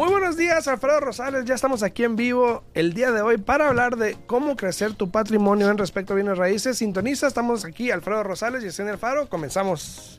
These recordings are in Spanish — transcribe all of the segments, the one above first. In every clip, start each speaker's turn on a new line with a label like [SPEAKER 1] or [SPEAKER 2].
[SPEAKER 1] Muy buenos días, Alfredo Rosales. Ya estamos aquí en vivo el día de hoy para hablar de cómo crecer tu patrimonio en respecto a bienes raíces. Sintoniza, estamos aquí, Alfredo Rosales y Yesenia Alfaro. Comenzamos.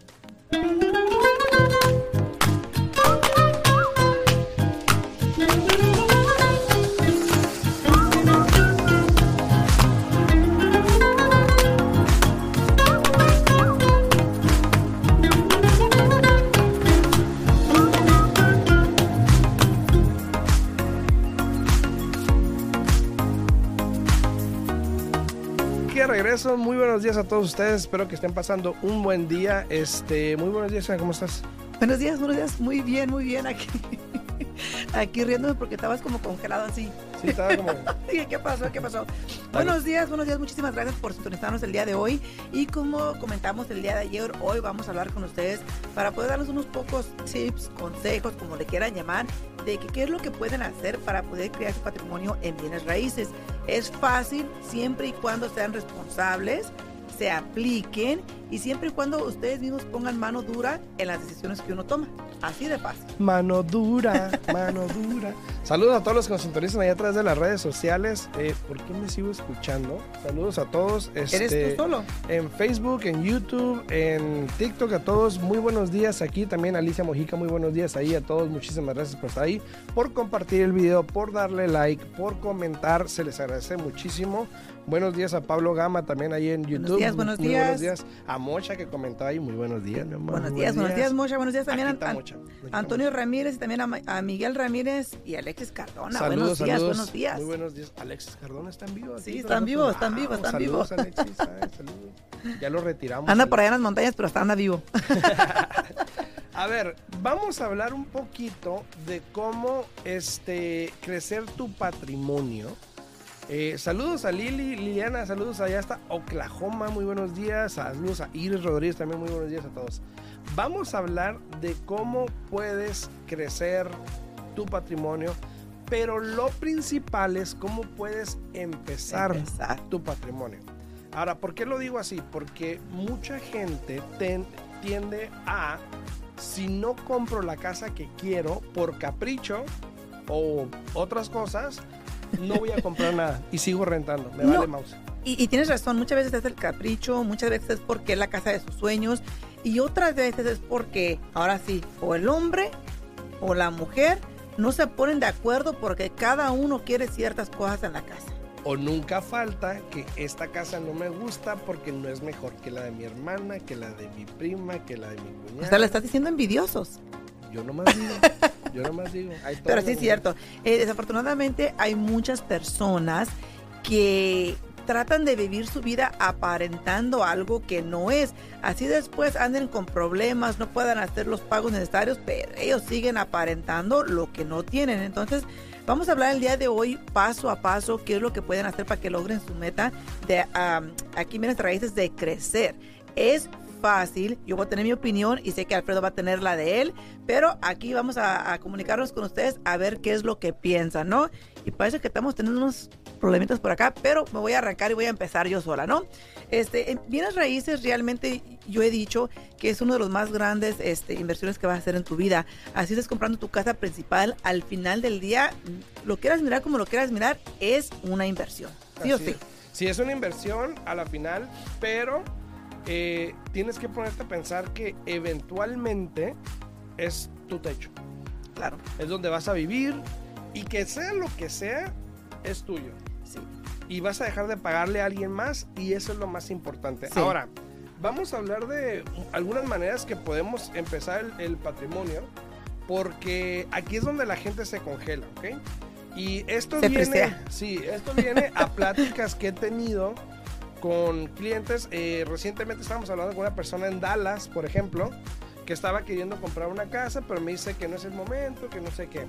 [SPEAKER 1] Muy buenos días a todos ustedes. Espero que estén pasando un buen día. Este, muy buenos días, ¿cómo estás?
[SPEAKER 2] Buenos días, buenos días. Muy bien, muy bien aquí. Aquí riéndome porque estabas como congelado así.
[SPEAKER 1] Sí, estaba como.
[SPEAKER 2] ¿Qué pasó? ¿Qué pasó? Buenos días, buenos días. Muchísimas gracias por sintonizarnos el día de hoy. Y como comentamos el día de ayer, hoy vamos a hablar con ustedes para poder darles unos pocos tips, consejos, como le quieran llamar, de qué es lo que pueden hacer para poder crear su patrimonio en bienes raíces. Es fácil siempre y cuando sean responsables, se apliquen y siempre y cuando ustedes mismos pongan mano dura en las decisiones que uno toma. Así de fácil.
[SPEAKER 1] Mano dura, mano dura. Saludos a todos los que nos sintonizan allá atrás de las redes sociales. Eh, ¿Por qué me sigo escuchando? Saludos a todos.
[SPEAKER 2] ¿Eres tú este, solo?
[SPEAKER 1] En Facebook, en YouTube, en TikTok a todos. Muy buenos días aquí. También Alicia Mojica, muy buenos días ahí a todos. Muchísimas gracias por estar ahí, por compartir el video, por darle like, por comentar. Se les agradece muchísimo. Buenos días a Pablo Gama también ahí en YouTube.
[SPEAKER 2] Buenos días, buenos
[SPEAKER 1] muy
[SPEAKER 2] días.
[SPEAKER 1] Buenos días. A Mocha que comentaba ahí, muy buenos días, mi
[SPEAKER 2] amor. Buenos días, buenos días, Mocha. Buenos días también a, Antonio Ramírez y también a, Miguel Ramírez y Alexis Cardona. buenos días, buenos días.
[SPEAKER 1] Muy buenos días. Alexis Cardona están vivos.
[SPEAKER 2] Sí, están vivos, están vivos, están vivos.
[SPEAKER 1] Saludos, Alexis. saludos. Ya lo retiramos.
[SPEAKER 2] Anda por allá en las montañas, pero está anda vivo.
[SPEAKER 1] A ver, vamos a hablar un poquito de cómo este crecer tu patrimonio eh, saludos a Lili, Liliana, saludos allá hasta Oklahoma, muy buenos días. Saludos a Iris Rodríguez también, muy buenos días a todos. Vamos a hablar de cómo puedes crecer tu patrimonio, pero lo principal es cómo puedes empezar, tu patrimonio. Ahora, ¿por qué lo digo así? Porque mucha gente tiende a, si no compro la casa que quiero por capricho o otras cosas, no voy a comprar nada y sigo rentando, me vale mouse.
[SPEAKER 2] Y, tienes razón, muchas veces es el capricho, muchas veces es porque es la casa de sus sueños y otras veces es porque, ahora sí, o el hombre o la mujer no se ponen de acuerdo porque cada uno quiere ciertas cosas en la casa.
[SPEAKER 1] O nunca falta que esta casa no me gusta porque no es mejor que la de mi hermana, que la de mi prima, que la de mi cuñada.
[SPEAKER 2] O sea, le estás diciendo envidiosos.
[SPEAKER 1] Yo nomás digo. Yo nomás digo.
[SPEAKER 2] Pero sí es cierto. Eh, desafortunadamente hay muchas personas que tratan de vivir su vida aparentando algo que no es. Así después anden con problemas, no puedan hacer los pagos necesarios, pero ellos siguen aparentando lo que no tienen. Entonces, vamos a hablar el día de hoy paso a paso qué es lo que pueden hacer para que logren su meta de aquí vienen raíces de crecer. Es fácil. Yo voy a tener mi opinión y sé que Alfredo va a tener la de él, pero aquí vamos a, comunicarnos con ustedes a ver qué es lo que piensan, ¿no? Y parece que estamos teniendo unos problemitas por acá, pero me voy a arrancar y voy a empezar yo sola, ¿no? Este, en bienes raíces realmente yo he dicho que es uno de los más grandes este, inversiones que vas a hacer en tu vida. Así estás comprando tu casa principal, al final del día, lo quieras mirar como lo quieras mirar, es una inversión. ¿Sí o sí?
[SPEAKER 1] Sí, es una inversión a la final, pero eh, tienes que ponerte a pensar que eventualmente es tu techo.
[SPEAKER 2] Claro.
[SPEAKER 1] Es donde vas a vivir y que sea lo que sea, es tuyo.
[SPEAKER 2] Sí.
[SPEAKER 1] Y vas a dejar de pagarle a alguien más y eso es lo más importante. Ahora, vamos a hablar de algunas maneras que podemos empezar el, patrimonio porque aquí es donde la gente se congela, ¿ok? Y esto viene, sí, esto viene a pláticas que he tenido con clientes. Eh, recientemente estábamos hablando con una persona en Dallas, por ejemplo, que estaba queriendo comprar una casa, pero me dice que no es el momento, que no sé qué.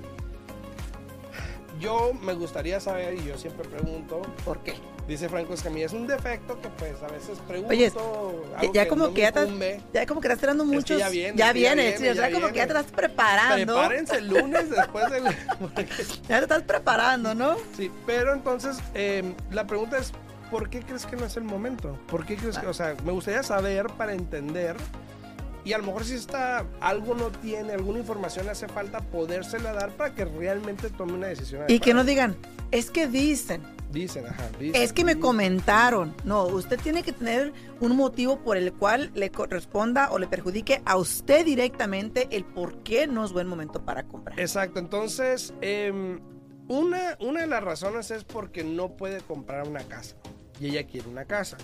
[SPEAKER 1] Yo me gustaría saber, y yo siempre pregunto,
[SPEAKER 2] ¿por qué?
[SPEAKER 1] Dice Franco Escamilla, es un defecto que pues a veces pregunto.
[SPEAKER 2] Oye, ya, como que ya, estás, ya como que estás esperando muchos.
[SPEAKER 1] ya viene.
[SPEAKER 2] Ya viene, sí, ya, como que ya te estás preparando.
[SPEAKER 1] Prepárense el lunes después del.
[SPEAKER 2] ya te estás preparando, ¿no?
[SPEAKER 1] Sí, pero entonces eh, la pregunta es: ¿por qué crees que no es el momento? ¿Por qué crees que.? O sea, me gustaría saber para entender y a lo mejor si está, algo no tiene, alguna información le hace falta, podérsela dar para que realmente tome una decisión.
[SPEAKER 2] Y que no digan, es que dicen.
[SPEAKER 1] Dicen, ajá. Dicen,
[SPEAKER 2] es que me comentaron. No, usted tiene que tener un motivo por el cual le corresponda o le perjudique a usted directamente el por qué no es buen momento para comprar.
[SPEAKER 1] Exacto, entonces, em, una, una de las razones es porque no puede comprar una casa y ella quiere una casa.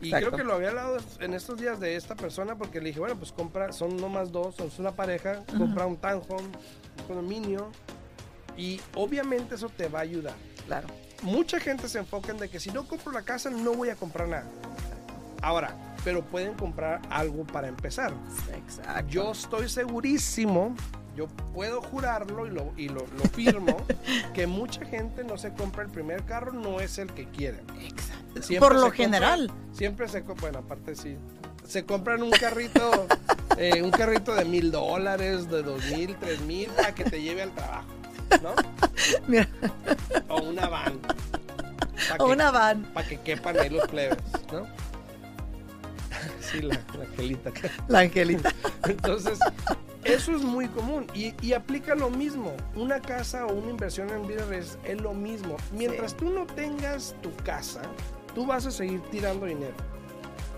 [SPEAKER 1] Y creo que lo había hablado en estos días de esta persona porque le dije, bueno, pues compra, son nomás dos, son una pareja, compra un townhome, un condominio y obviamente eso te va a ayudar.
[SPEAKER 2] Claro.
[SPEAKER 1] Mucha gente se enfoca en de que si no compro la casa no voy a comprar nada. Ahora, pero pueden comprar algo para empezar.
[SPEAKER 2] Exacto.
[SPEAKER 1] Yo estoy segurísimo yo puedo jurarlo y lo, y lo, firmo, que mucha gente no se compra el primer carro, no es el que quiere.
[SPEAKER 2] Exacto. Por lo general.
[SPEAKER 1] siempre se compra, bueno, aparte sí, se compran un carrito, eh, un carrito de mil dólares, de dos mil, tres mil, para que te lleve al trabajo, ¿no?
[SPEAKER 2] Mira.
[SPEAKER 1] O una van.
[SPEAKER 2] O una van.
[SPEAKER 1] Para que quepan ahí los plebes, ¿no? Sí, la, la angelita.
[SPEAKER 2] La angelita.
[SPEAKER 1] Entonces, eso es muy común y, aplica lo mismo. Una casa o una inversión en vida es, es lo mismo. Mientras tú no tengas tu casa, tú vas a seguir tirando dinero.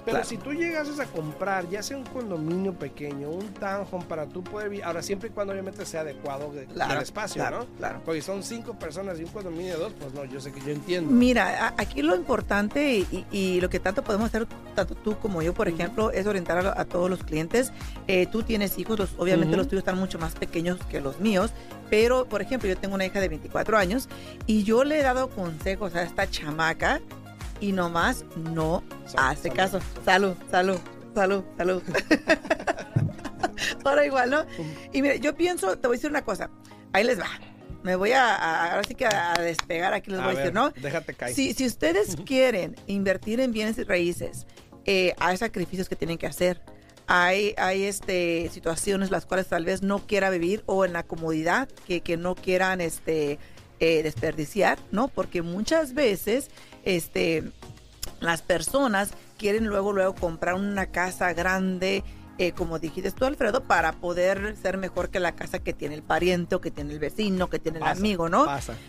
[SPEAKER 1] Pero si tú llegas a comprar, ya sea un condominio pequeño, un townhome para tú poder vivir, ahora siempre y cuando obviamente sea adecuado de, del espacio, ¿no?
[SPEAKER 2] Claro.
[SPEAKER 1] Porque son cinco personas y un condominio de dos, pues no, yo sé que yo entiendo.
[SPEAKER 2] Mira, aquí lo importante y, lo que tanto podemos hacer, tanto tú como yo, por ejemplo, es orientar a, todos los clientes. Eh, tú tienes hijos, los, obviamente los tuyos están mucho más pequeños que los míos, pero por ejemplo, yo tengo una hija de 24 años y yo le he dado consejos a esta chamaca y nomás no hace caso. Salud, salud, salud, salud. Ahora igual, ¿no? Y mire, yo pienso, te voy a decir una cosa. Ahí les va. Me voy a, ahora sí que a despegar aquí les voy a decir, ¿no?
[SPEAKER 1] Déjate caer.
[SPEAKER 2] Si, si ustedes quieren invertir en bienes y raíces, eh, hay sacrificios que tienen que hacer. Hay, hay este, situaciones las cuales tal vez no quiera vivir o en la comodidad que, que no quieran este, eh, desperdiciar, ¿no? Porque muchas veces este, las personas quieren luego, luego comprar una casa grande, eh, como dijiste tú, Alfredo, para poder ser mejor que la casa que tiene el pariente o que tiene el vecino, que tiene el amigo, ¿no?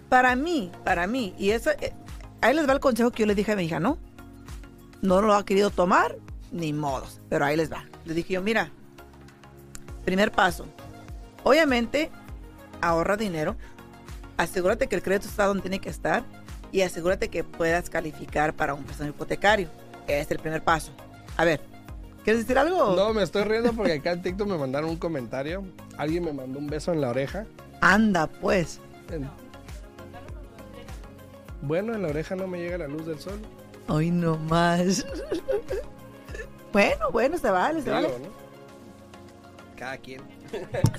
[SPEAKER 2] Para mí, para mí, y eso, eh, ahí les va el consejo que yo le dije a mi hija, ¿no? No lo ha querido tomar, ni modos, pero ahí les va. Le dije yo, mira, primer paso, obviamente ahorra dinero, asegúrate que el crédito está donde tiene que estar, y asegúrate que puedas calificar para un préstamo hipotecario. Es el primer paso. A ver, ¿quieres decir algo?
[SPEAKER 1] No, me estoy riendo porque acá en TikTok me mandaron un comentario. Alguien me mandó un beso en la oreja.
[SPEAKER 2] Anda, pues.
[SPEAKER 1] Bueno, en la oreja no me llega la luz del sol.
[SPEAKER 2] Hoy no más. bueno, bueno, se vale, se vale.
[SPEAKER 1] Cada quien.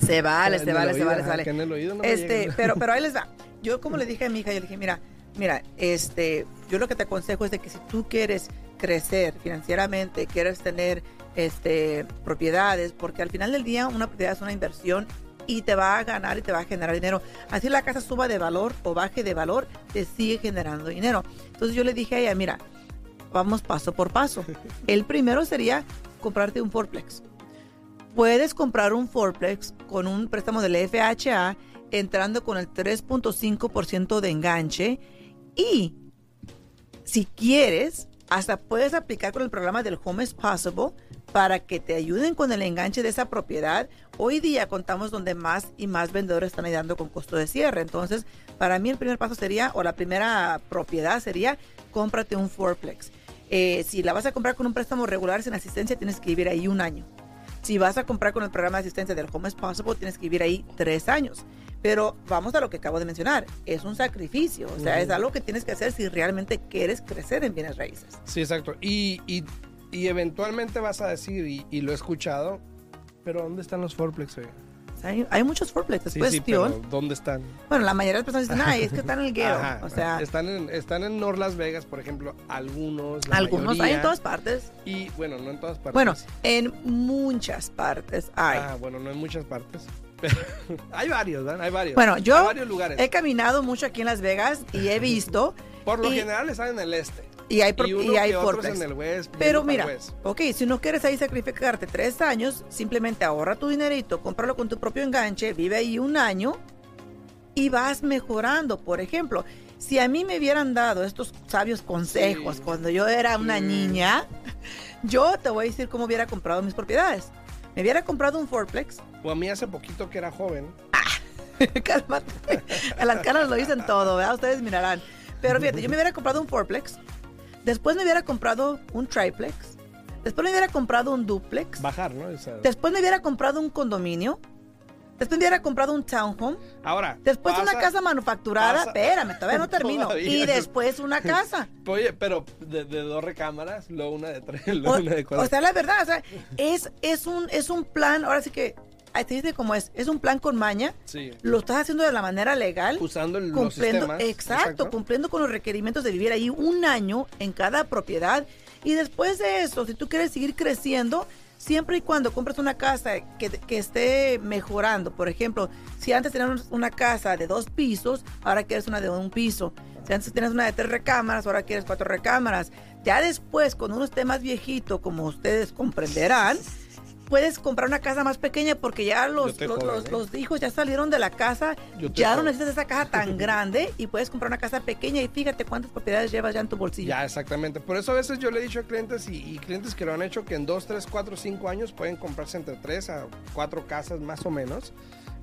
[SPEAKER 2] Se vale, se vale, se vale, se vale.
[SPEAKER 1] no
[SPEAKER 2] este, pero, pero ahí les va. Yo como le dije a mi hija, yo le dije, mira, Mira, este, yo lo que te aconsejo es de que si tú quieres crecer financieramente, quieres tener este, propiedades, porque al final del día una propiedad es una inversión y te va a ganar y te va a generar dinero. Así la casa suba de valor o baje de valor, te sigue generando dinero. Entonces yo le dije a ella, mira, vamos paso por paso. El primero sería comprarte un Forplex. Puedes comprar un Forplex con un préstamo del FHA entrando con el 3.5% de enganche y si quieres, hasta puedes aplicar con el programa del Home is Possible para que te ayuden con el enganche de esa propiedad. Hoy día contamos donde más y más vendedores están ayudando con costo de cierre. Entonces, para mí el primer paso sería, o la primera propiedad sería, cómprate un fourplex. Eh, si la vas a comprar con un préstamo regular sin asistencia, tienes que vivir ahí un año. Si vas a comprar con el programa de asistencia del Home is Possible, tienes que vivir ahí tres años. Pero vamos a lo que acabo de mencionar, es un sacrificio, o sea, es algo que tienes que hacer si realmente quieres crecer en bienes raíces.
[SPEAKER 1] Sí, exacto. Y, y, y eventualmente vas a decir, y, lo he escuchado, pero ¿dónde están los fourplex hoy?
[SPEAKER 2] Hay, hay, muchos fourplex, es
[SPEAKER 1] sí,
[SPEAKER 2] cuestión.
[SPEAKER 1] Sí, pero ¿dónde están?
[SPEAKER 2] Bueno, la mayoría de las personas dicen, ay, es que están en el ghetto. o sea,
[SPEAKER 1] están en, están en North Las Vegas, por ejemplo, algunos.
[SPEAKER 2] algunos hay en todas partes.
[SPEAKER 1] Y bueno, no en todas partes.
[SPEAKER 2] Bueno, en muchas partes hay.
[SPEAKER 1] Ah, bueno, no en muchas partes. hay varios, ¿verdad? Hay varios.
[SPEAKER 2] Bueno, yo
[SPEAKER 1] varios lugares.
[SPEAKER 2] he caminado mucho aquí en Las Vegas y he visto.
[SPEAKER 1] Por lo general están en el este.
[SPEAKER 2] Y hay, pro-
[SPEAKER 1] y, uno
[SPEAKER 2] y hay
[SPEAKER 1] que otros
[SPEAKER 2] fourplex.
[SPEAKER 1] en el West,
[SPEAKER 2] Pero mira,
[SPEAKER 1] West.
[SPEAKER 2] ok, si no quieres ahí sacrificarte tres años, simplemente ahorra tu dinerito, cómpralo con tu propio enganche, vive ahí un año y vas mejorando. Por ejemplo, si a mí me hubieran dado estos sabios consejos
[SPEAKER 1] Sí.
[SPEAKER 2] cuando yo era una
[SPEAKER 1] Sí.
[SPEAKER 2] niña, yo te voy a decir cómo hubiera comprado mis propiedades. Me hubiera comprado un fourplex.
[SPEAKER 1] O a mí hace poquito que era joven.
[SPEAKER 2] Cálmate. En las caras lo dicen todo, ¿verdad? Ustedes mirarán. Pero fíjate, yo me hubiera comprado un fourplex. Después me hubiera comprado un triplex. Después me hubiera comprado un duplex.
[SPEAKER 1] Bajar, ¿no? O sea,
[SPEAKER 2] Después me hubiera comprado un condominio. Después hubiera comprado un townhome.
[SPEAKER 1] ahora.
[SPEAKER 2] Después una casa manufacturada.
[SPEAKER 1] pasa-
[SPEAKER 2] Espérame, todavía no termino.
[SPEAKER 1] Todavía.
[SPEAKER 2] Y después una casa.
[SPEAKER 1] Oye, pero de, de dos recámaras, luego una de tres, luego
[SPEAKER 2] O,
[SPEAKER 1] una de cuatro.
[SPEAKER 2] o sea, la verdad, o sea, es, es, un, es un plan, ahora sí que, ahí te dice cómo es, es un plan con maña,
[SPEAKER 1] sí.
[SPEAKER 2] lo estás haciendo de la manera legal,
[SPEAKER 1] Usando el- los
[SPEAKER 2] cumpliendo,
[SPEAKER 1] sistemas.
[SPEAKER 2] exacto, cumpliendo con los requerimientos de vivir ahí un año en cada propiedad. Y después de eso, si tú quieres seguir creciendo, siempre y cuando compres una casa que, que esté mejorando, por ejemplo, si antes tenías una casa de dos pisos, ahora quieres una de un piso. Si antes tenías una de tres recámaras, ahora quieres cuatro recámaras. Ya después, cuando uno esté más viejito, como ustedes comprenderán, puedes comprar una casa más pequeña porque ya los,
[SPEAKER 1] ¿eh?
[SPEAKER 2] los hijos ya salieron de la casa, ya no necesitas esa caja tan grande y puedes comprar una casa pequeña y fíjate cuántas propiedades llevas ya en tu bolsillo.
[SPEAKER 1] Ya, exactamente. Por eso a veces yo le he dicho a clientes y, y clientes que lo han hecho que en 2, 3, 4, 5 años pueden comprarse entre 3 a 4 casas más o menos.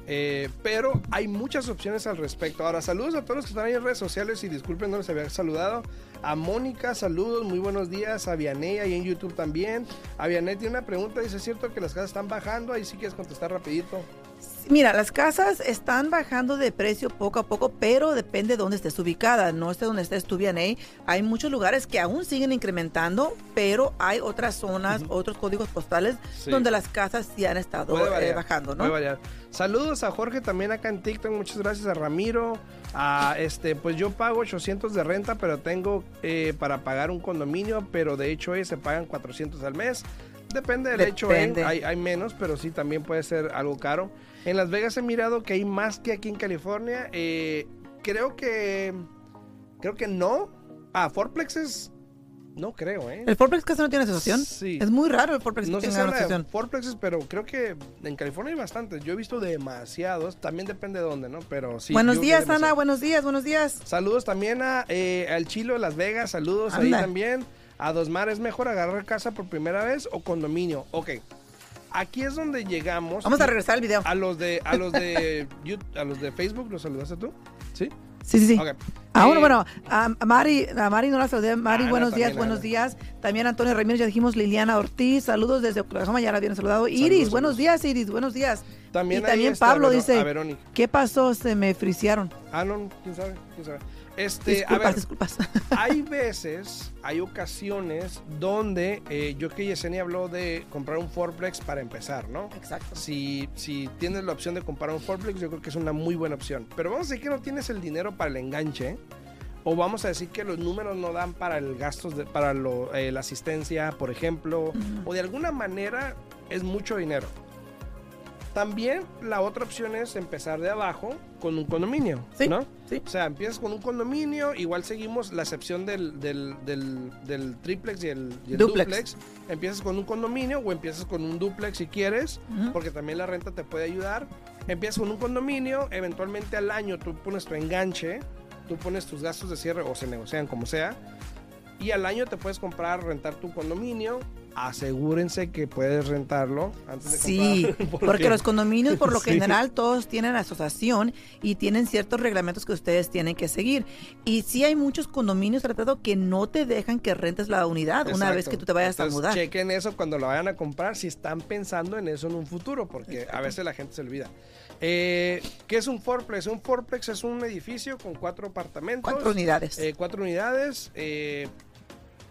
[SPEAKER 1] Eh, pero hay muchas opciones al respecto. Ahora, saludos a todos los que están ahí en redes sociales y disculpen no les había saludado. A Mónica, saludos, muy buenos días. A Vianey, ahí en YouTube también. A Vianey tiene una pregunta, dice, ¿es cierto que las casas están bajando? Ahí sí quieres contestar rapidito.
[SPEAKER 2] Mira, las casas están bajando de precio poco a poco, pero depende de dónde estés ubicada. No sé dónde estés tú, Vianey. Hay muchos lugares que aún siguen incrementando, pero hay otras zonas, otros códigos postales
[SPEAKER 1] Sí.
[SPEAKER 2] donde las casas sí han estado eh, bajando, ¿no?
[SPEAKER 1] Saludos a Jorge también acá en TikTok. Muchas gracias a Ramiro. A este, pues yo pago 800 de renta, pero tengo eh, para pagar un condominio, pero de hecho se pagan 400 al mes. Depende del hecho, hay menos, pero sí también puede ser algo caro. En Las Vegas he mirado que hay más que aquí en California. Eh, creo que, creo que no. Ah, Forplex es, no creo, ¿eh?
[SPEAKER 2] ¿El Fourplex casi no tiene asociación?
[SPEAKER 1] Sí.
[SPEAKER 2] Es muy raro el Fourplex
[SPEAKER 1] No
[SPEAKER 2] que tenga
[SPEAKER 1] de
[SPEAKER 2] asociación.
[SPEAKER 1] fourplexes, pero creo que en California hay bastantes. Yo he visto demasiados. También depende de dónde, ¿no? Pero sí.
[SPEAKER 2] buenos días. Ana. Buenos días, buenos días.
[SPEAKER 1] Saludos también a, eh, al Chilo de Las Vegas. Saludos ahí también. A Dosmar, ¿es mejor agarrar casa por primera vez o condominio? Ok. Aquí es donde llegamos.
[SPEAKER 2] Vamos a regresar al video.
[SPEAKER 1] A los de, a los de, YouTube- a los de Facebook, ¿los saludaste tú? ¿Sí?
[SPEAKER 2] Sí, sí, sí.
[SPEAKER 1] Ok.
[SPEAKER 2] Ah, bueno,
[SPEAKER 1] Eh,
[SPEAKER 2] bueno, a Mari, a Mari no la saludé. Mari,
[SPEAKER 1] Ana
[SPEAKER 2] buenos días,
[SPEAKER 1] también,
[SPEAKER 2] buenos
[SPEAKER 1] Ana.
[SPEAKER 2] días. También Antonio Ramírez, ya dijimos Liliana Ortiz, saludos desde Oklahoma, ya la habían saludado. Iris,
[SPEAKER 1] Saludos,
[SPEAKER 2] buenos días, Iris, buenos días.
[SPEAKER 1] También
[SPEAKER 2] y también Pablo dice. ¿qué pasó? Se me friciaron.
[SPEAKER 1] Ah, no, quién sabe, quién sabe. Este,
[SPEAKER 2] Disculpas,
[SPEAKER 1] a ver,
[SPEAKER 2] disculpas.
[SPEAKER 1] hay veces, hay ocasiones donde eh, yo que Yesenia habló de comprar un Forplex para empezar, ¿no?
[SPEAKER 2] Exacto.
[SPEAKER 1] Si, si tienes la opción de comprar un Forplex, yo creo que es una muy buena opción. Pero vamos a decir que no tienes el dinero para el enganche. O vamos a decir que los números no dan para el gastos de, para lo, eh, la asistencia, por ejemplo. O de alguna manera es mucho dinero. También la otra opción es empezar de abajo con un condominio,
[SPEAKER 2] Sí,
[SPEAKER 1] ¿no?
[SPEAKER 2] sí.
[SPEAKER 1] O sea, empiezas con un condominio, igual seguimos la excepción del, del, del, del triplex y el, y el
[SPEAKER 2] Duplex.
[SPEAKER 1] duplex. Empiezas con un condominio o empiezas con un duplex si quieres, porque también la renta te puede ayudar. Empiezas con un condominio, eventualmente al año tú pones tu enganche, tú pones tus gastos de cierre o se negocian como sea. Y al año te puedes comprar, rentar tu condominio. Asegúrense que puedes rentarlo antes de
[SPEAKER 2] Sí,
[SPEAKER 1] comprar.
[SPEAKER 2] porque los condominios por lo
[SPEAKER 1] Sí.
[SPEAKER 2] general todos tienen asociación y tienen ciertos reglamentos que ustedes tienen que seguir. Y sí hay muchos condominios tratados que no te dejan que rentes la unidad una vez que tú te vayas
[SPEAKER 1] Entonces,
[SPEAKER 2] a mudar.
[SPEAKER 1] Chequen eso cuando lo vayan a comprar, si están pensando en eso en un futuro, porque a veces la gente se olvida. Eh, ¿Qué es un fourplex? Un fourplex es un edificio con cuatro apartamentos.
[SPEAKER 2] Cuatro unidades.
[SPEAKER 1] eh, cuatro unidades. eh,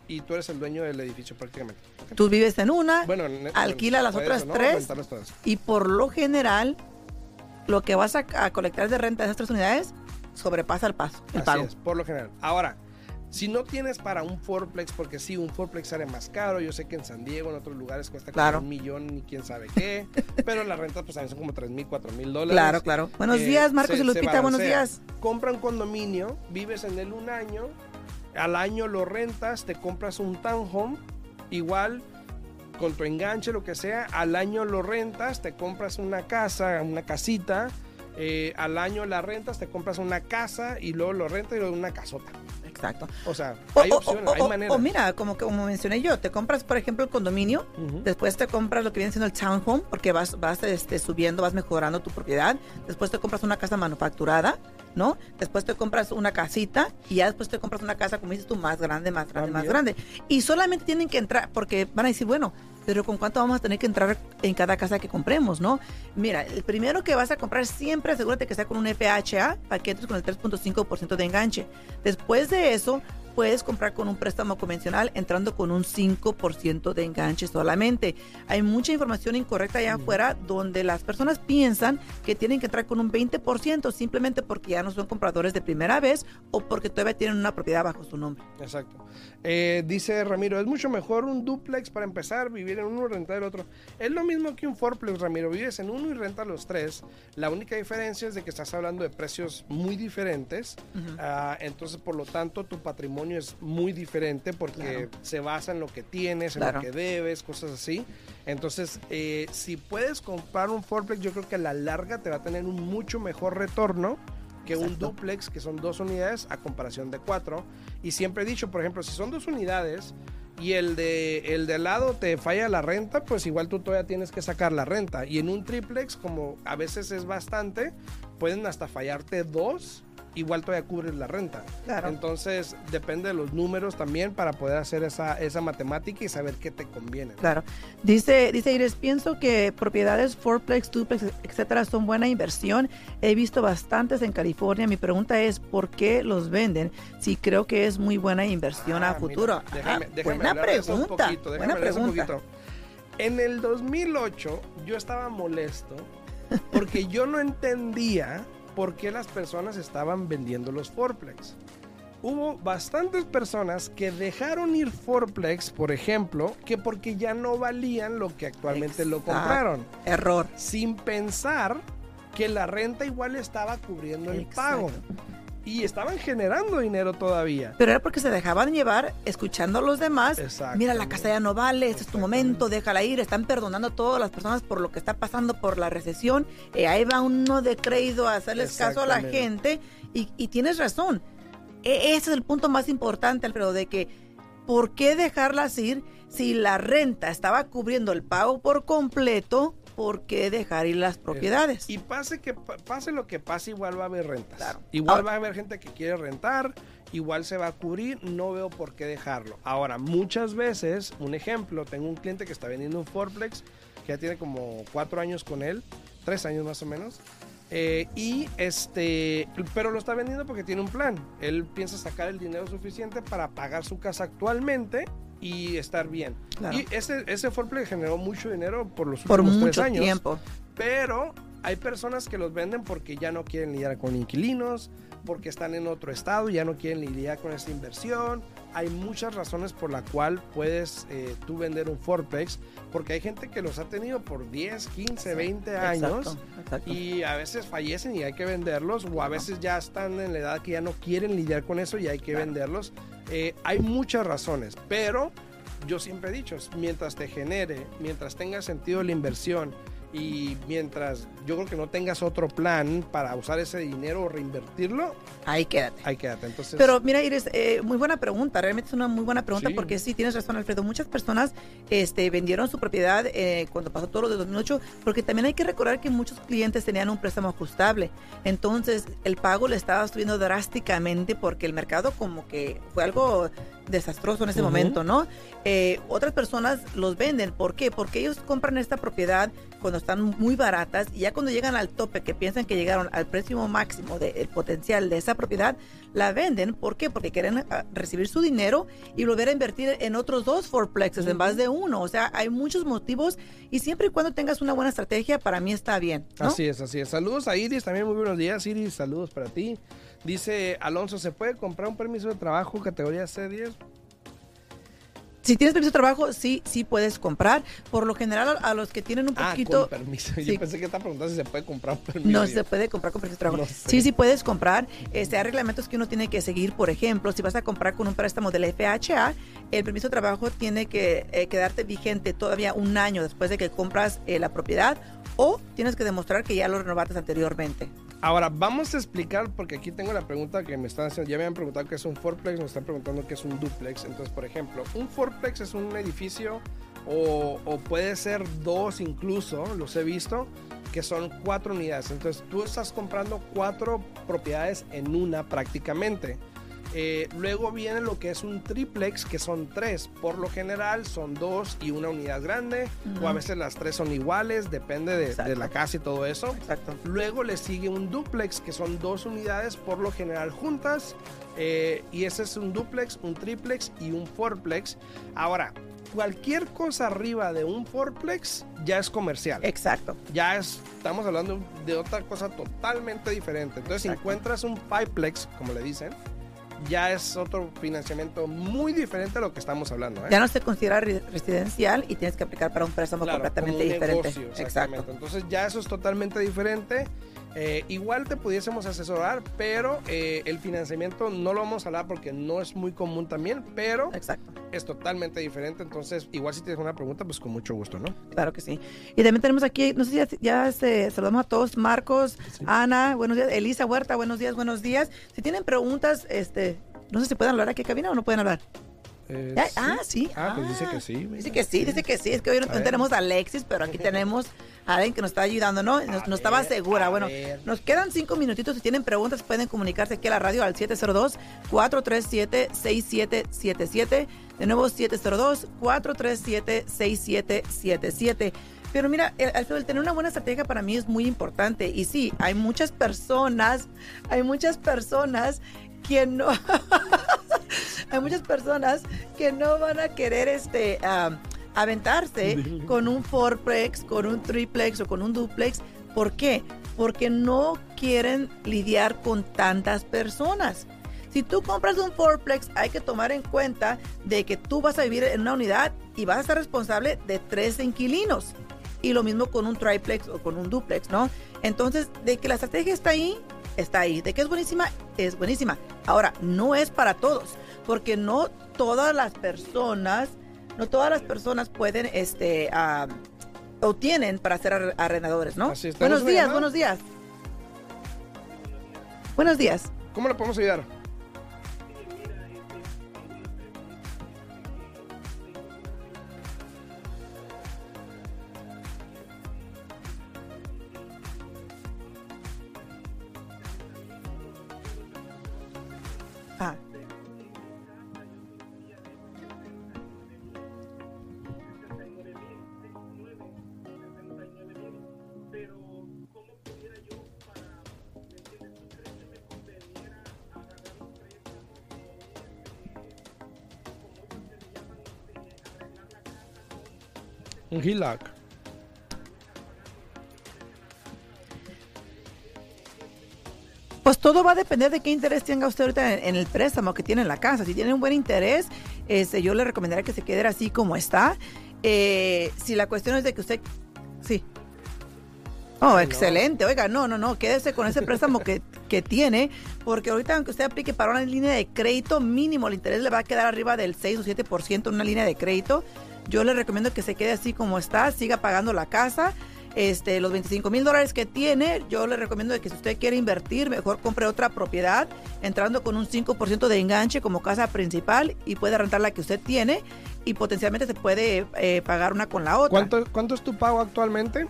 [SPEAKER 1] y tú eres el dueño del edificio prácticamente.
[SPEAKER 2] Tú vives en una
[SPEAKER 1] Bueno,
[SPEAKER 2] alquila
[SPEAKER 1] bueno,
[SPEAKER 2] las otras tres.
[SPEAKER 1] Todas.
[SPEAKER 2] y por lo general lo que vas a, a colectar de renta de esas tres unidades sobrepasa el paso, el
[SPEAKER 1] Así
[SPEAKER 2] pago.
[SPEAKER 1] es, por lo general. Ahora, si no tienes para un fourplex, porque sí, un fourplex sale más caro. Yo sé que en San Diego, en otros lugares cuesta como
[SPEAKER 2] Claro.
[SPEAKER 1] un millón y quién sabe qué. pero la renta, pues también son como 3 mil, 4 mil dólares.
[SPEAKER 2] Claro, claro. Buenos
[SPEAKER 1] Eh,
[SPEAKER 2] días, Marcos
[SPEAKER 1] se-
[SPEAKER 2] y Lupita, buenos días.
[SPEAKER 1] Compra un condominio, vives en él un año al año lo rentas, te compras un townhome, igual con tu enganche, lo que sea, al año lo rentas, te compras una casa, una casita, eh, al año la rentas, te compras una casa y luego lo rentas y luego una casota.
[SPEAKER 2] Exacto.
[SPEAKER 1] O sea, hay
[SPEAKER 2] o,
[SPEAKER 1] opciones,
[SPEAKER 2] o-
[SPEAKER 1] hay
[SPEAKER 2] o-
[SPEAKER 1] maneras.
[SPEAKER 2] o mira, como, como mencioné yo, te compras, por ejemplo, el condominio, después te compras lo que viene siendo el townhome, porque vas, vas este, subiendo, vas mejorando tu propiedad, después te compras una casa manufacturada, ¿no? Después te compras una casita y ya después te compras una casa, como dices tú, más grande, más grande, más grande. Y solamente tienen que entrar, porque van a decir, bueno, pero ¿con cuánto vamos a tener que entrar en cada casa que compremos, no? Mira, el primero que vas a comprar siempre asegúrate que sea con un FHA para que entres con el 3.5% de enganche. Después de eso, puedes comprar con un préstamo convencional entrando con un 5% de enganche solamente. Hay mucha información incorrecta allá afuera donde las personas piensan que tienen que entrar con un 20% simplemente porque ya no son compradores de primera vez o porque todavía tienen una propiedad bajo su nombre.
[SPEAKER 1] Exacto. Eh, dice Ramiro, es mucho mejor un duplex para empezar, vivir en uno y rentar el otro. Es lo mismo que un fourplex, Ramiro. Vives en uno y rentas los tres. La única diferencia es de que estás hablando de precios muy diferentes. Ah, entonces, por lo tanto, tu patrimonio es muy diferente porque
[SPEAKER 2] Claro.
[SPEAKER 1] se basa en lo que tienes, en
[SPEAKER 2] Claro.
[SPEAKER 1] lo que debes, cosas así. Entonces, eh, si puedes comprar un fourplex, yo creo que a la larga te va a tener un mucho mejor retorno que un duplex, que son dos unidades, a comparación de cuatro. Y siempre he dicho, por ejemplo, si son dos unidades y el de, el de al lado te falla la renta, pues igual tú todavía tienes que sacar la renta. Y en un triplex, como a veces es bastante, pueden hasta fallarte dos, igual todavía cubres la renta.
[SPEAKER 2] Claro.
[SPEAKER 1] Entonces, depende de los números también para poder hacer esa, esa matemática y saber qué te conviene.
[SPEAKER 2] Claro. Dice, dice Iris, pienso que propiedades fourplex, duplex, etcétera, son buena inversión. He visto bastantes en California. Mi pregunta es, ¿por qué los venden? Si creo que es muy buena inversión
[SPEAKER 1] Ah,
[SPEAKER 2] a futuro.
[SPEAKER 1] mira, déjame,
[SPEAKER 2] Ah,
[SPEAKER 1] déjame
[SPEAKER 2] buena
[SPEAKER 1] hablar de eso un
[SPEAKER 2] pregunta.
[SPEAKER 1] poquito, déjame
[SPEAKER 2] buena
[SPEAKER 1] eso un
[SPEAKER 2] pregunta.
[SPEAKER 1] poquito. En el 2008 yo estaba molesto porque yo no entendía por qué las personas estaban vendiendo los fourplex. Hubo bastantes personas que dejaron ir fourplex, por ejemplo, que porque ya no valían lo que actualmente lo compraron,
[SPEAKER 2] Error.
[SPEAKER 1] sin pensar que la renta igual estaba cubriendo el pago. Y estaban generando dinero todavía.
[SPEAKER 2] Pero era porque se dejaban llevar escuchando a los demás.
[SPEAKER 1] Exacto.
[SPEAKER 2] Mira, la casa ya no vale, este es tu momento, déjala ir. Están perdonando a todas las personas por lo que está pasando por la recesión. Eh, ahí va uno de crédito a hacerles caso a la gente. Y, y tienes razón. E- ese es el punto más importante, Alfredo, de que ¿por qué dejarlas ir si la renta estaba cubriendo el pago por completo? ¿Por qué dejar ir las propiedades?
[SPEAKER 1] Y pase que pa- pase lo que pase, igual va a haber rentas.
[SPEAKER 2] Claro.
[SPEAKER 1] Igual
[SPEAKER 2] Ahora-
[SPEAKER 1] va a haber gente que quiere rentar, igual se va a cubrir, no veo por qué dejarlo. Ahora, muchas veces, un ejemplo, tengo un cliente que está vendiendo un Forplex, que ya tiene como cuatro años con él, tres años más o menos. eh, y este, pero lo está vendiendo porque tiene un plan. Él piensa sacar el dinero suficiente para pagar su casa actualmente y estar bien.
[SPEAKER 2] Claro.
[SPEAKER 1] Y ese, ese Forplex generó mucho dinero por los
[SPEAKER 2] por
[SPEAKER 1] últimos tres años.
[SPEAKER 2] tiempo.
[SPEAKER 1] Pero hay personas que los venden porque ya no quieren lidiar con inquilinos, porque están en otro estado, ya no quieren lidiar con esta inversión. Hay muchas razones por la cual puedes eh, tú vender un Forplex, porque hay gente que los ha tenido por 10, 15, 20 años
[SPEAKER 2] Exacto, exacto.
[SPEAKER 1] y a veces fallecen y hay que venderlos, o a veces ya están en la edad que ya no quieren lidiar con eso y hay que
[SPEAKER 2] Claro.
[SPEAKER 1] venderlos. Eh, hay muchas razones, pero yo siempre he dicho, mientras te genere, mientras tenga sentido la inversión y mientras yo creo que no tengas otro plan para usar ese dinero o reinvertirlo,
[SPEAKER 2] Ahí quédate.
[SPEAKER 1] ahí quédate. Entonces,
[SPEAKER 2] Pero mira, Iris, eh, muy buena pregunta, realmente es una muy buena pregunta
[SPEAKER 1] Sí.
[SPEAKER 2] porque sí, tienes razón, Alfredo. Muchas personas este, vendieron su propiedad eh, cuando pasó todo lo de 2008 porque también hay que recordar que muchos clientes tenían un préstamo ajustable. Entonces, el pago le estaba subiendo drásticamente porque el mercado como que fue algo desastroso en ese
[SPEAKER 1] Ujú.
[SPEAKER 2] momento, ¿no? Eh, otras personas los venden. ¿Por qué? Porque ellos compran esta propiedad cuando están muy baratas y ya cuando llegan al tope, que piensan que llegaron al precio máximo del potencial de esa propiedad, la venden. ¿Por qué? Porque quieren ah, recibir su dinero y volver a invertir en otros dos fourplexes en vez de uno. O sea, hay muchos motivos y siempre y cuando tengas una buena estrategia, para mí está bien. ¿no?
[SPEAKER 1] Así es, así es. Saludos a Iris, también muy buenos días, Iris, saludos para ti. Dice Alonso, ¿se puede comprar un permiso de trabajo categoría C10?
[SPEAKER 2] Si tienes permiso de trabajo, sí, sí puedes comprar. Por lo general, a los que tienen un
[SPEAKER 1] Ah,
[SPEAKER 2] poquito...
[SPEAKER 1] con permiso.
[SPEAKER 2] Sí.
[SPEAKER 1] Yo pensé que estaba preguntando si se puede comprar un permiso.
[SPEAKER 2] No se puede comprar con permiso de trabajo.
[SPEAKER 1] No sé.
[SPEAKER 2] Sí, sí puedes comprar. Este, hay reglamentos que uno tiene que seguir. Por ejemplo, si vas a comprar con un préstamo del FHA, el permiso de trabajo tiene que eh, quedarte vigente todavía un año después de que compras eh, la propiedad o tienes que demostrar que ya lo renovaste anteriormente.
[SPEAKER 1] Ahora, vamos a explicar, porque aquí tengo la pregunta que me están haciendo. Ya me han preguntado qué es un fourplex, me están preguntando qué es un duplex. Entonces, por ejemplo, un fourplex es un edificio o, o puede ser dos incluso, los he visto, que son cuatro unidades. Entonces, tú estás comprando cuatro propiedades en una prácticamente. Eh, luego viene lo que es un triplex, que son tres. Por lo general son dos y una unidad grande, o a veces las tres son iguales, depende de- de la casa y todo eso.
[SPEAKER 2] Exacto.
[SPEAKER 1] Luego le sigue un duplex, que son dos unidades por lo general juntas. eh, y ese es un duplex, un triplex y un fourplex. Ahora, cualquier cosa arriba de un fourplex ya es comercial.
[SPEAKER 2] Exacto.
[SPEAKER 1] Ya es, estamos hablando de otra cosa totalmente diferente. Entonces, si encuentras un fiveplex, como le dicen, ya es otro financiamiento muy diferente a lo que estamos hablando. ¿eh?
[SPEAKER 2] Ya no se considera re- residencial y tienes que aplicar para un préstamo
[SPEAKER 1] Claro,
[SPEAKER 2] completamente
[SPEAKER 1] un
[SPEAKER 2] diferente.
[SPEAKER 1] negocio,
[SPEAKER 2] Exacto.
[SPEAKER 1] exactamente. Entonces ya eso es totalmente diferente. Eh, igual te pudiésemos asesorar, pero eh, el financiamiento no lo vamos a hablar porque no es muy común también, pero
[SPEAKER 2] Exacto.
[SPEAKER 1] es totalmente diferente. Entonces, igual si tienes una pregunta, pues con mucho gusto, ¿no?
[SPEAKER 2] Claro que sí. Y también tenemos aquí, no sé si ya, ya, este, saludamos a todos, Marcos, Ana, buenos días, Elisa Huerta, buenos días, buenos días. Si tienen preguntas, este, no sé si pueden hablar aquí en cabina o no pueden hablar.
[SPEAKER 1] Eh,
[SPEAKER 2] ah, sí.
[SPEAKER 1] Ah, pues
[SPEAKER 2] Ah,
[SPEAKER 1] dice que sí.
[SPEAKER 2] Dice que sí, dice que sí. Es que hoy no,
[SPEAKER 1] A
[SPEAKER 2] tenemos a Alexis, pero aquí tenemos alguien que nos está ayudando, ¿no? No,
[SPEAKER 1] A
[SPEAKER 2] no estaba segura. Bueno,
[SPEAKER 1] ver.
[SPEAKER 2] nos quedan cinco minutitos. Si tienen preguntas, pueden comunicarse aquí a la radio al 702-437-6777. De nuevo, 702-437-6777. Pero mira, el, Alfredo, el tener una buena estrategia para mí es muy importante. Y sí, hay muchas personas, hay muchas personas que no, hay muchas personas que no van a querer este am, aventarse con un fourplex, con un triplex o con un duplex. ¿Por qué? Porque no quieren lidiar con tantas personas. Si tú compras un fourplex, hay que tomar en cuenta de que tú vas a vivir en una unidad y vas a ser responsable de tres inquilinos. Y lo mismo con un triplex o con un duplex, ¿no? Entonces, de que la estrategia está ahí, está ahí. De que es buenísima, es buenísima. Ahora, no es para todos, porque no todas las personas, no todas las personas pueden, este, ah, o tienen para ser arre- arrendadores, ¿no?
[SPEAKER 1] Así es. ¿Tenemos
[SPEAKER 2] Buenos días, buenos días. Buenos días.
[SPEAKER 1] ¿Cómo le podemos ayudar? Un HELOC.
[SPEAKER 2] Pues todo va a depender de qué interés tenga usted ahorita en, en el préstamo que tiene en la casa. Si tiene un buen interés, este, yo le recomendaría que se quede así como está. Eh, si la cuestión es de que usted... Sí. Oh, excelente. Oiga, no, no, no, quédese con ese préstamo que, que tiene, porque ahorita aunque usted aplique para una línea de crédito mínimo, el interés le va a quedar arriba del 6 o 7% en una línea de crédito. Yo le recomiendo que se quede así como está, siga pagando la casa. Este, los 25 mil dólares que tiene, yo le recomiendo que si usted quiere invertir, mejor compre otra propiedad, entrando con un 5% de enganche como casa principal y puede rentar la que usted tiene y potencialmente se puede eh, pagar una con la otra.
[SPEAKER 1] ¿Cuánto, ¿Cuánto es tu pago actualmente?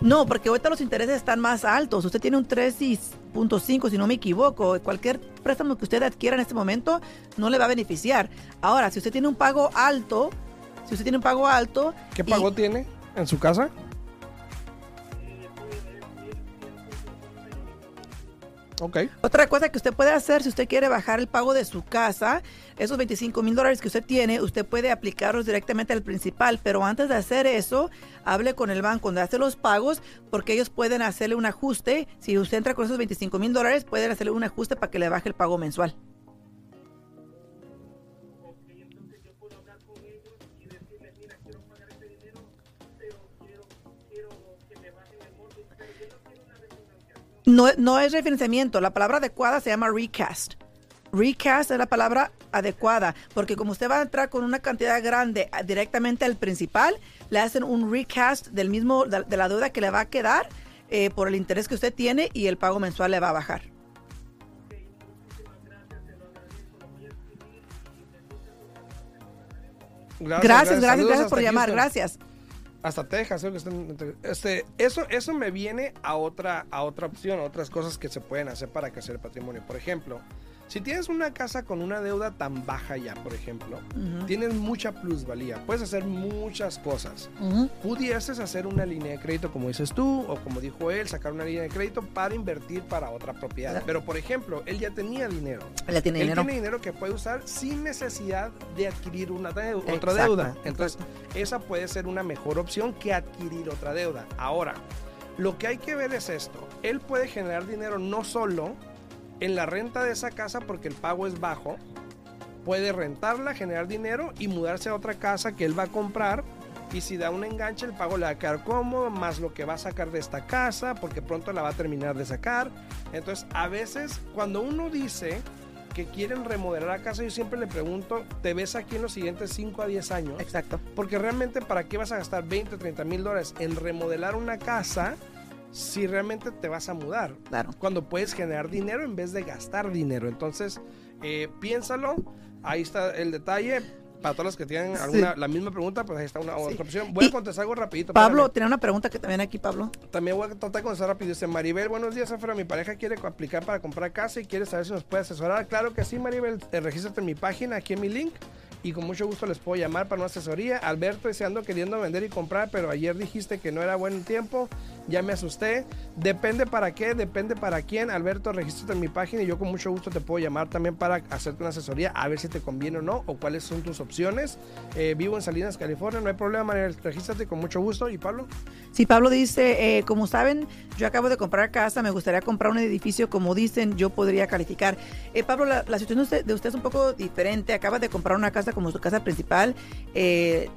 [SPEAKER 2] No, porque ahorita los intereses están más altos. Usted tiene un 3.5, si no me equivoco. Cualquier préstamo que usted adquiera en este momento no le va a beneficiar. Ahora, si usted tiene un pago alto, si usted tiene un pago alto...
[SPEAKER 1] ¿Qué
[SPEAKER 2] y-
[SPEAKER 1] pago tiene en su casa? Ok.
[SPEAKER 2] Otra cosa que usted puede hacer si usted quiere bajar el pago de su casa, esos 25 mil dólares que usted tiene, usted puede aplicarlos directamente al principal, pero antes de hacer eso, hable con el banco donde hace los pagos, porque ellos pueden hacerle un ajuste. Si usted entra con esos 25 mil dólares, pueden hacerle un ajuste para que le baje el pago mensual. No, no es refinanciamiento, la palabra adecuada se llama recast. Recast es la palabra adecuada, porque como usted va a entrar con una cantidad grande ah, directamente al principal, le hacen un recast del mismo de la deuda que le va a quedar eh, por el interés que usted tiene y el pago mensual le va a bajar. Gracias, gracias, gracias por llamar,
[SPEAKER 1] Houston.
[SPEAKER 2] gracias.
[SPEAKER 1] Hasta Texas, creo que este, eso, eso me viene a otra, a otra opción, a otras cosas que se pueden hacer para crecer el patrimonio. Por ejemplo, si tienes una casa con una deuda tan baja ya, por ejemplo, tienes mucha plusvalía, puedes hacer muchas cosas.
[SPEAKER 2] Ujú.
[SPEAKER 1] Pudieses hacer una línea de crédito, como dices tú, o como dijo él, sacar una línea de crédito para invertir para otra propiedad.
[SPEAKER 2] Claro.
[SPEAKER 1] Pero, por ejemplo, él ya tenía dinero.
[SPEAKER 2] Él tiene
[SPEAKER 1] Él
[SPEAKER 2] dinero.
[SPEAKER 1] tiene dinero que puede usar sin necesidad de adquirir una otra deuda. Entonces, esa puede ser una mejor opción que adquirir otra deuda. Ahora, lo que hay que ver es esto. Él puede generar dinero no solo en la renta de esa casa porque el pago es bajo. Puede rentarla, generar dinero y mudarse a otra casa que él va a comprar. Y si da un enganche, el pago le va a quedar cómodo, más lo que va a sacar de esta casa, porque pronto la va a terminar de sacar. Entonces, a veces, cuando uno dice que quieren remodelar la casa, yo siempre le pregunto, ¿te ves aquí en los siguientes 5 a 10 años?
[SPEAKER 2] Exacto.
[SPEAKER 1] Porque realmente, ¿para qué vas a gastar 20 o 30 mil dólares en remodelar una casa si realmente te vas a mudar?
[SPEAKER 2] Claro.
[SPEAKER 1] Cuando puedes generar dinero en vez de gastar dinero. Entonces, eh, piénsalo. Ahí está el detalle. Para todos los que tienen alguna, la misma pregunta, pues ahí está una otra opción. Voy
[SPEAKER 2] Y
[SPEAKER 1] a contestar algo rapidito.
[SPEAKER 2] Pablo, tiene una pregunta que también aquí, Pablo.
[SPEAKER 1] También voy a tratar de contestar rápido. Dice Maribel, buenos días, Afra. Mi pareja quiere aplicar para comprar casa y quiere saber si nos puede asesorar. Claro que sí, Maribel. Eh, regístrate en mi página, aquí en mi link. Y con mucho gusto les puedo llamar para una asesoría. Alberto, dice, ando queriendo vender y comprar, pero ayer dijiste que no era buen tiempo. Ya me asusté. Depende para qué, depende para quién. Alberto, regístrate en mi página y yo con mucho gusto te puedo llamar también para hacerte una asesoría, a ver si te conviene o no, o cuáles son tus opciones. Eh, vivo en Salinas, California, no hay problema, Maribel. Regístrate con mucho gusto. ¿Y Pablo?
[SPEAKER 2] Sí, Pablo dice, eh, como saben, yo acabo de comprar casa, me gustaría comprar un edificio, como dicen, yo podría calificar. Eh, Pablo, la, situación de usted, de usted es un poco diferente, acaba de comprar una casa como su casa principal. Eh,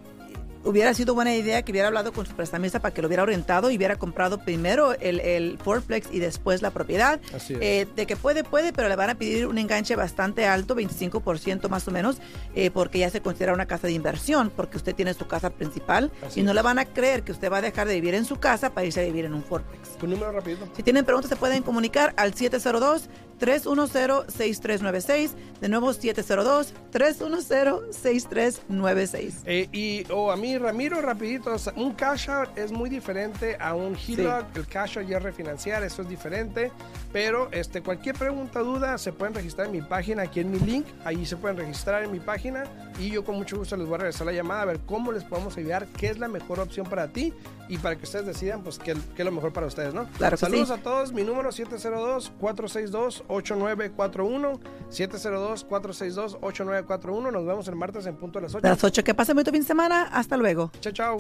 [SPEAKER 2] hubiera sido buena idea que hubiera hablado con su prestamista para que lo hubiera orientado y hubiera comprado primero el, el fourplex y después la propiedad.
[SPEAKER 1] Así es.
[SPEAKER 2] Eh, de que puede, puede, pero le van a pedir un enganche bastante alto, 25% más o menos, eh, porque ya se considera una casa de inversión, porque usted tiene su casa principal
[SPEAKER 1] Así
[SPEAKER 2] y no
[SPEAKER 1] es.
[SPEAKER 2] le van a creer que usted va a dejar de vivir en su casa para irse a vivir en un fourplex.
[SPEAKER 1] Tu número rapidito.
[SPEAKER 2] Si tienen preguntas, se pueden comunicar al 702-310-6396. De nuevo, 702-310-6396.
[SPEAKER 1] Eh, y o a mí, Ramiro, rapidito, un cash out es muy diferente a un HELOC. El cash out ya es refinanciar, eso es diferente. Pero este, cualquier pregunta, duda, se pueden registrar en mi página, aquí en mi link. Ahí se pueden registrar en mi página. Y yo con mucho gusto les voy a regresar la llamada a ver cómo les podemos ayudar, qué es la mejor opción para ti y para que ustedes decidan pues qué, qué es lo mejor para ustedes, ¿no?
[SPEAKER 2] Claro
[SPEAKER 1] Saludos
[SPEAKER 2] sí.
[SPEAKER 1] a todos. Mi número 702-462-8941. 702-462-8941. Nos vemos el martes en punto a las 8.
[SPEAKER 2] De las 8, que pasen muy fin de semana. Hasta luego.
[SPEAKER 1] Chao, chao.